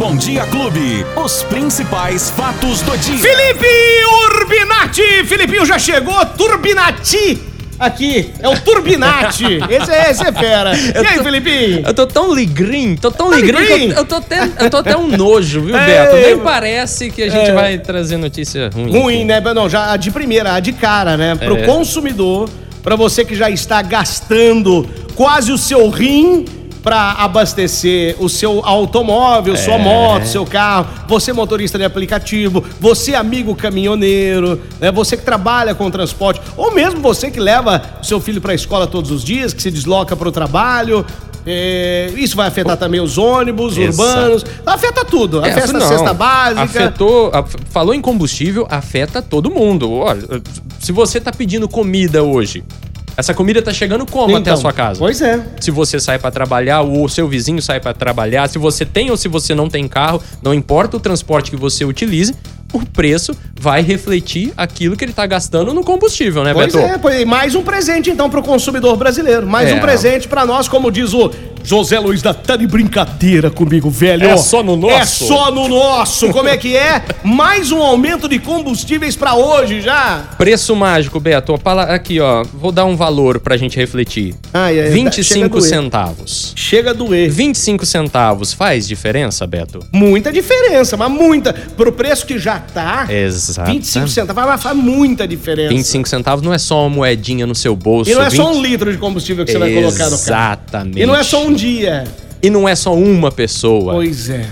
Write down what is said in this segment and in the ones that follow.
Bom Dia Clube. Os principais fatos do dia. Felipe Urbinati! Filipinho já chegou, Turbinati! Aqui, é o Turbinati. Esse é, esse é fera. E aí, tô- Felipinho? Eu tô tão ligrinho, tô tão Tá ligrinho eu, eu tô até, eu tô até um nojo, viu, É, Beto? Nem eu- parece que a gente É. vai trazer notícia ruim. Ruim, né? Não, já a de primeira, a de cara, né? Pro É. consumidor, pra você que já está gastando quase o seu rim pra abastecer o seu automóvel, É. sua moto, seu carro, você motorista de aplicativo, você amigo caminhoneiro, né? Você que trabalha com transporte, ou mesmo você que leva o seu filho pra escola todos os dias, que se desloca pro trabalho. é, isso vai afetar também os ônibus Exato. urbanos, afeta tudo. É, Afeta a não, cesta básica. Afetou, a- falou em combustível, afeta todo mundo. Olha, se você tá pedindo comida hoje, essa comida tá chegando como até a Então, sua casa? Pois é. Se você sai pra trabalhar, ou o seu vizinho sai pra trabalhar, se você tem ou se você não tem carro, não importa o transporte que você utilize, o preço vai refletir aquilo que ele tá gastando no combustível, né, Pois Beto? é, pois é. mais um presente então pro consumidor brasileiro. Mais É. um presente pra nós, como diz o José Luiz da tá de brincadeira comigo, velho. É só no nosso? É só no nosso. Como é que é? Mais um aumento de combustíveis pra hoje já. Preço mágico, Beto. Aqui, ó. Vou dar um valor pra gente refletir. Ai, ai, chega a 25 doer. centavos. Chega a doer. 25 centavos faz diferença, Beto? Muita diferença, mas muita. Pro preço que já tá, Exato. 25 centavos mas faz muita diferença. 25 centavos não é só uma moedinha no seu bolso. E não é só 20 um litro de combustível que você vai colocar no carro. Exatamente. E não é só um dia. E não é só uma pessoa. Pois é.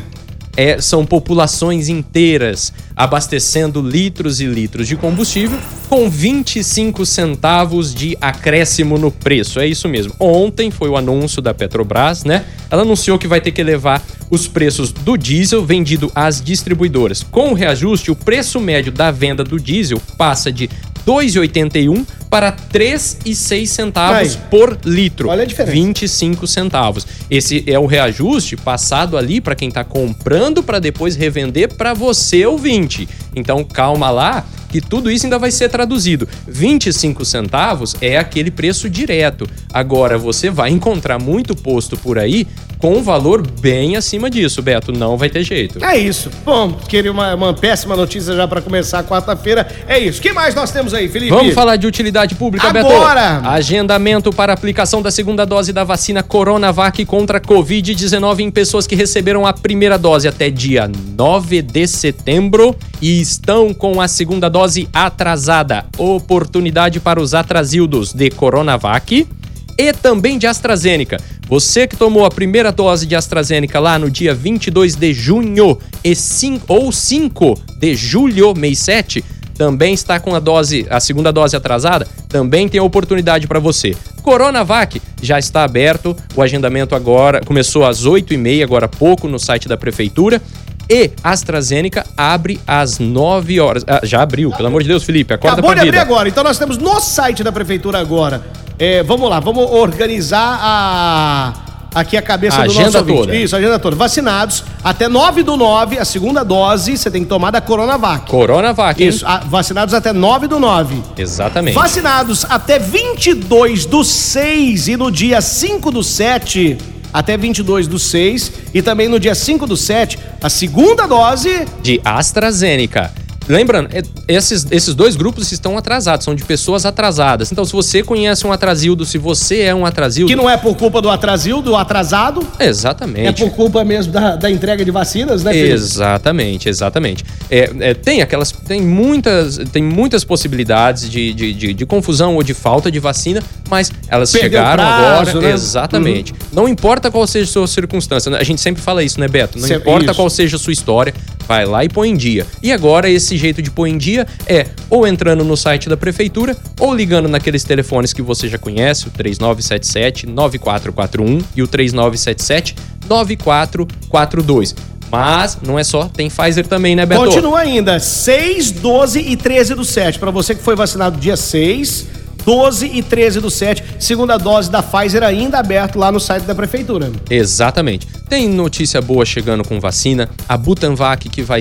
É, são populações inteiras abastecendo litros e litros de combustível com 25 centavos de acréscimo no preço. É isso mesmo. Ontem foi o anúncio da Petrobras, né? Ela anunciou que vai ter que elevar os preços do diesel vendido às distribuidoras. Com o reajuste, o preço médio da venda do diesel passa de 2,81 para 3,06 centavos Aí. por litro. Olha a diferença. 25 centavos. Esse é o reajuste passado ali para quem tá comprando para depois revender para você ouvinte. Então calma lá que tudo isso ainda vai ser traduzido. 25 centavos é aquele preço direto. Agora você vai encontrar muito posto por aí com um valor bem acima disso, Beto, não vai ter jeito. É isso. Bom, queria uma, uma péssima notícia já pra começar a quarta-feira. É isso. O que mais nós temos aí, Felipe? Vamos falar de utilidade pública, Agora! Beto? Agendamento para aplicação da segunda dose da vacina Coronavac contra Covid-19 em pessoas que receberam a primeira dose até dia 9 de setembro e estão com a segunda dose atrasada. Oportunidade para os atrasildos de Coronavac e também de AstraZeneca. Você que tomou a primeira dose de AstraZeneca lá no dia 22 de junho e cin- ou 5 de julho, mês 7, também está com a dose, a segunda dose atrasada, também tem a oportunidade para você. Coronavac já está aberto, o agendamento agora começou às 8h30, agora há pouco, no site da prefeitura. E AstraZeneca abre às 9 horas. Ah, já abriu, pelo amor de Deus, Felipe, acorda Acabou de pra abrir vida. agora. Então nós temos no site da prefeitura agora. É, vamos lá, vamos organizar a aqui a cabeça A do nosso ouvinte. toda. Isso, agenda toda. Vacinados até 9 do 9, a segunda dose, você tem que tomar da Coronavac. Coronavac? Isso, a- vacinados até 9 do 9. Exatamente. Vacinados até 22 do 6 e no dia 5 do 7, até 22 do 6 e também no dia 5 do 7, a segunda dose de AstraZeneca. Lembrando, é- esses, esses dois grupos estão atrasados, são de pessoas atrasadas. Então, se você conhece um atrasildo, se você é um atrasildo. que não é por culpa do atrasil, do atrasado, é Exatamente. por culpa mesmo da, da entrega de vacinas, né, Felipe? Exatamente, exatamente. É, é, tem aquelas. Tem muitas, tem muitas possibilidades de, de, de- de confusão ou de falta de vacina, mas elas Perdeu chegaram prazo, agora. né? Exatamente. Não importa qual seja a sua circunstância. A gente sempre fala isso, né, Beto? Não Se- importa isso. qual seja a sua história, vai lá e põe em dia. E agora, esse jeito de pôr em dia é ou entrando no site da prefeitura ou ligando naqueles telefones que você já conhece, o 3977-9441 e o 3977-9442. Mas não é só, tem Pfizer também, né, Beto? Continua ainda, 6, 12 e 13 do 7. Pra você que foi vacinado dia 6, 12 e 13 do 7, segunda dose da Pfizer ainda aberto lá no site da prefeitura. Exatamente. Tem notícia boa chegando com vacina. A Butanvac que vai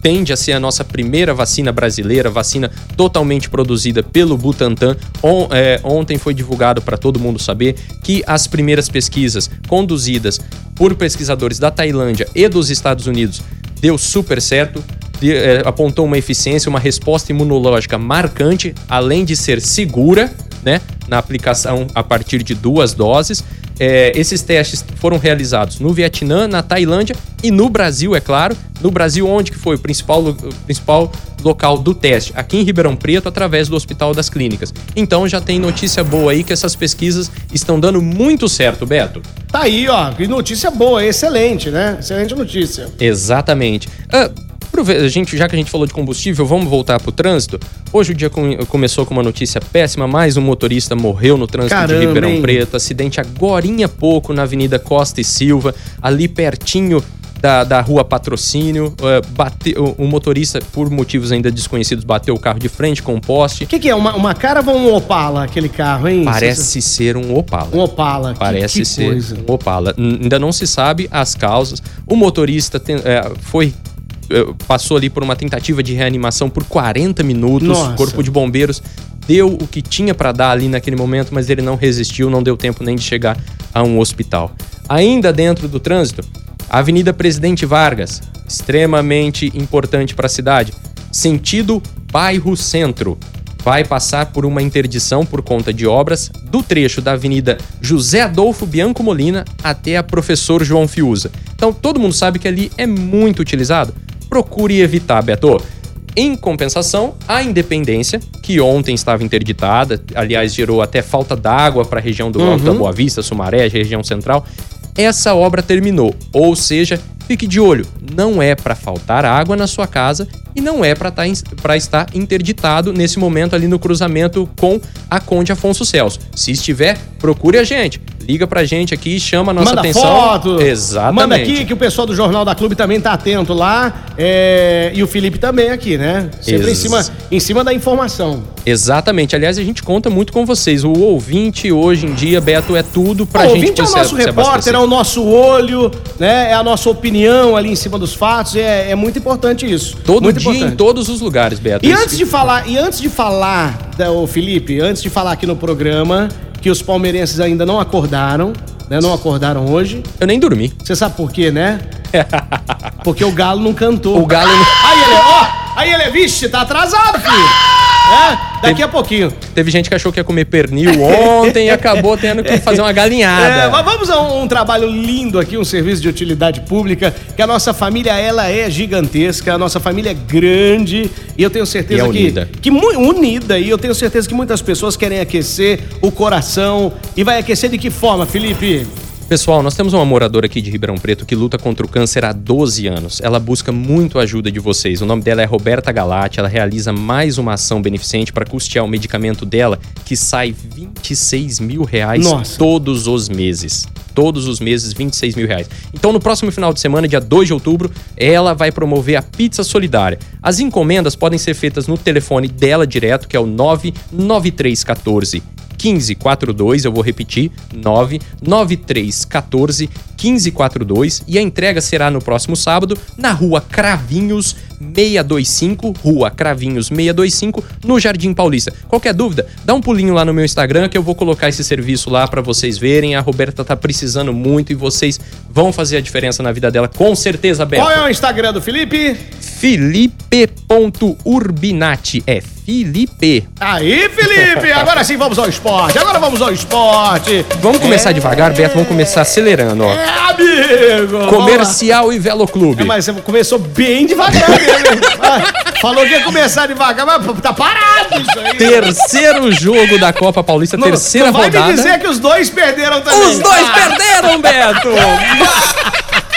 tende a ser a nossa primeira vacina brasileira, vacina totalmente produzida pelo Butantan. On, é, ontem foi divulgado para todo mundo saber que as primeiras pesquisas conduzidas por pesquisadores da Tailândia e dos Estados Unidos deu super certo. De, é, apontou uma eficiência, uma resposta imunológica marcante, além de ser segura, né, na aplicação a partir de duas doses. É, esses testes foram realizados no Vietnã, na Tailândia e no Brasil, é claro. No Brasil, onde que foi o principal, o principal local do teste? Aqui em Ribeirão Preto, através do Hospital das Clínicas. Então já tem notícia boa aí que essas pesquisas estão dando muito certo, Beto. Tá aí, ó. Que notícia boa, excelente, né? Excelente notícia. Exatamente. Ah, a gente, já que a gente falou de combustível, vamos voltar pro trânsito. Hoje o dia com, começou com uma notícia péssima, mais um motorista morreu no trânsito Caramba, de Ribeirão hein? Preto, acidente agorinha pouco na Avenida Costa e Silva, ali pertinho da, da rua Patrocínio, uh, bate, o, o motorista, por motivos ainda desconhecidos, bateu o carro de frente com um poste. O que, que é? Uma, uma Caravan ou um Opala, aquele carro, hein? Parece ser um Opala. Um Opala. Que- Parece que ser coisa. um Opala. N- Ainda não se sabe as causas. O motorista tem- é, foi passou ali por uma tentativa de reanimação por 40 minutos. Nossa. O corpo de bombeiros deu o que tinha para dar ali naquele momento, mas ele não resistiu, não deu tempo nem de chegar a um hospital. Ainda dentro do trânsito, a Avenida Presidente Vargas, extremamente importante para a cidade. Sentido bairro Centro vai passar por uma interdição por conta de obras do trecho da Avenida José Adolfo Bianco Molina até a Professor João Fiuza. Então todo mundo sabe que ali é muito utilizado. Procure evitar, Beto. Em compensação, a Independência, que ontem estava interditada, aliás, gerou até falta d'água para a região do Alto da Boa Vista, Sumaré, região central, essa obra terminou. Ou seja, fique de olho, não é para faltar água na sua casa e não é para estar interditado nesse momento ali no cruzamento com a Conde Afonso Celso. Se estiver, procure a gente. Liga pra gente aqui e chama a nossa Manda atenção. foto. Exatamente. Manda aqui que o pessoal do Jornal da Clube também tá atento lá. é, E o Felipe também aqui, né? Sempre em Ex- cima, em cima da informação. Exatamente. Aliás, a gente conta muito com vocês. O ouvinte hoje em dia, Beto, é tudo pra o gente ouvinte é o nosso repórter, é o nosso olho, né? É a nossa opinião ali em cima dos fatos. É, é muito importante isso. Todo muito dia, em importante. todos os lugares, Beto. E antes de falar, e antes de falar, da, ô Felipe, antes de falar aqui no programa que os palmeirenses ainda não acordaram, né? Não acordaram hoje. Eu nem dormi. Você sabe por quê, né? Porque o Galo não cantou. O Galo não- Aí ele, ó, aí ele, vixe, tá atrasado, filho. É, daqui a pouquinho. Teve gente que achou que ia comer pernil ontem e acabou tendo que fazer uma galinhada. É, mas vamos a um, um trabalho lindo aqui, um serviço de utilidade pública, que a nossa família, ela é gigantesca, a nossa família é grande, e eu tenho certeza é que... unida. Que unida, e eu tenho certeza que muitas pessoas querem aquecer o coração, e vai aquecer de que forma, Felipe? Pessoal, nós temos uma moradora aqui de Ribeirão Preto que luta contra o câncer há 12 anos. Ela busca muito a ajuda de vocês. O nome dela é Roberta Galati. Ela realiza mais uma ação beneficente para custear o medicamento dela, que sai 26 mil reais Nossa. todos os meses. Todos os meses, 26 mil reais. Então, no próximo final de semana, dia 2 de outubro, ela vai promover a Pizza Solidária. As encomendas podem ser feitas no telefone dela direto, que é o 99314 1542, eu vou repetir, 99314 1542 e a entrega será no próximo sábado na Rua Cravinhos 625, Rua Cravinhos 625, no Jardim Paulista. Qualquer dúvida, dá um pulinho lá no meu Instagram que eu vou colocar esse serviço lá pra vocês verem. A Roberta tá precisando muito e vocês vão fazer a diferença na vida dela, com certeza, Beto. Qual é o Instagram do Felipe? Felipe.urbinati, é Felipe. Aí, Felipe! Agora sim vamos ao esporte, agora vamos ao esporte! Vamos começar devagar, Beto, vamos começar acelerando, ó. É, amigo! Comercial e Velo Clube. É, mas você começou bem devagar mesmo. Falou que ia começar devagar, mas tá parado isso aí. Terceiro jogo da Copa Paulista, Não- terceira não vai rodada. me dizer que os dois perderam também. Os dois Ah, perderam, Beto!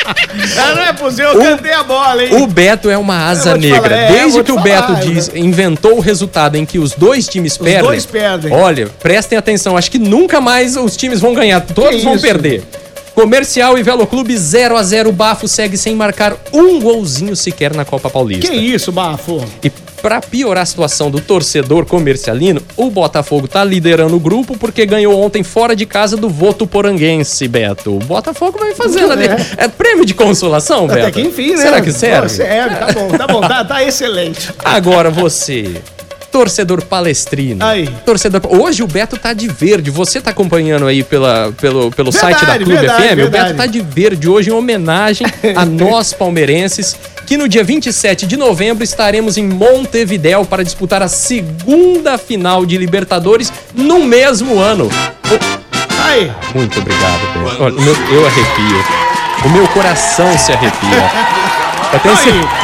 ah, Não é possível, eu cantei a bola, hein? O Beto é uma asa negra. falar, é, Desde que o Beto falar, diz, eu- inventou o resultado em que os dois times perdem. dois perdem. Olha, prestem atenção, acho que nunca mais os times vão ganhar, todos vão isso? perder. Comercial e Velo Clube 0 a 0 o Bafo segue sem marcar um golzinho sequer na Copa Paulista. Que isso, Bafo? E Pra piorar a situação do torcedor comercialino, o Botafogo tá liderando o grupo porque ganhou ontem fora de casa do voto poranguense, Beto. O Botafogo vai fazendo ali. É. É prêmio de consolação, Beto? Até que enfim, né? Será que serve? Serve, tá bom, tá bom, tá, tá excelente. Agora você, torcedor palestrino. Aí. Torcedor. Hoje o Beto tá de verde. Você tá acompanhando aí pela, pelo, pelo Verdade, site da Clube verdade, FM? O verdade. Beto tá de verde hoje em homenagem a nós palmeirenses. Que no dia 27 de novembro estaremos em Montevidéu para disputar a segunda final de Libertadores no mesmo ano. Aí. Muito obrigado, Beto. Olha, meu- eu arrepio. O meu coração se arrepia. Certeza.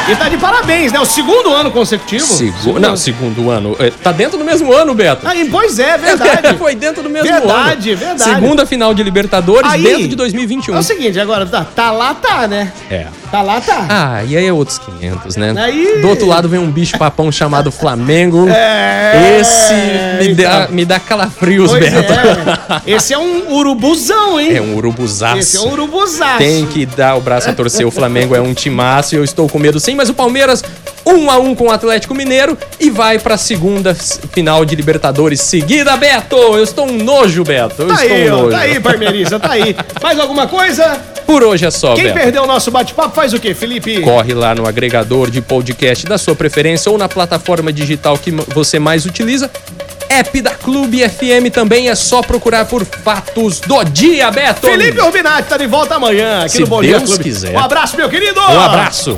Aí. E tá de parabéns, né? O segundo ano consecutivo. Segu... Não, segundo ano. É, Tá dentro do mesmo ano, Beto. Aí, pois é, verdade. Foi dentro do mesmo Verdade, ano. verdade. Segunda final de Libertadores Aí- dentro de 2021. É o seguinte, agora, tá, tá lá, tá, né? É. Tá lá, tá. Ah, e aí é outros 500, né? Aí- Do outro lado vem um bicho papão chamado Flamengo. É, Esse me dá, então. me dá calafrios, Pois Beto. é. Esse é um urubuzão, hein? É um urubuzaço. Esse é um urubuzaço. Tem que dar o braço a torcer. O Flamengo é um timaço e eu estou com medo sim, mas o Palmeiras, um a um com o Atlético Mineiro e vai pra segunda s- final de Libertadores seguida, Beto. Eu estou um nojo, Beto. Eu Tá estou aí, um nojo. tá aí, Parmeirista, tá aí. Mais alguma coisa? Por hoje é só, Quem Beto. perdeu o nosso bate-papo faz o quê, Felipe? Corre lá no agregador de podcast da sua preferência ou na plataforma digital que você mais utiliza. App da Clube FM também é só procurar por Fatos do Dia, Beto. Felipe Urbinati tá de volta amanhã aqui Se no Bom Deus Clube. quiser. Um abraço, meu querido! Um abraço.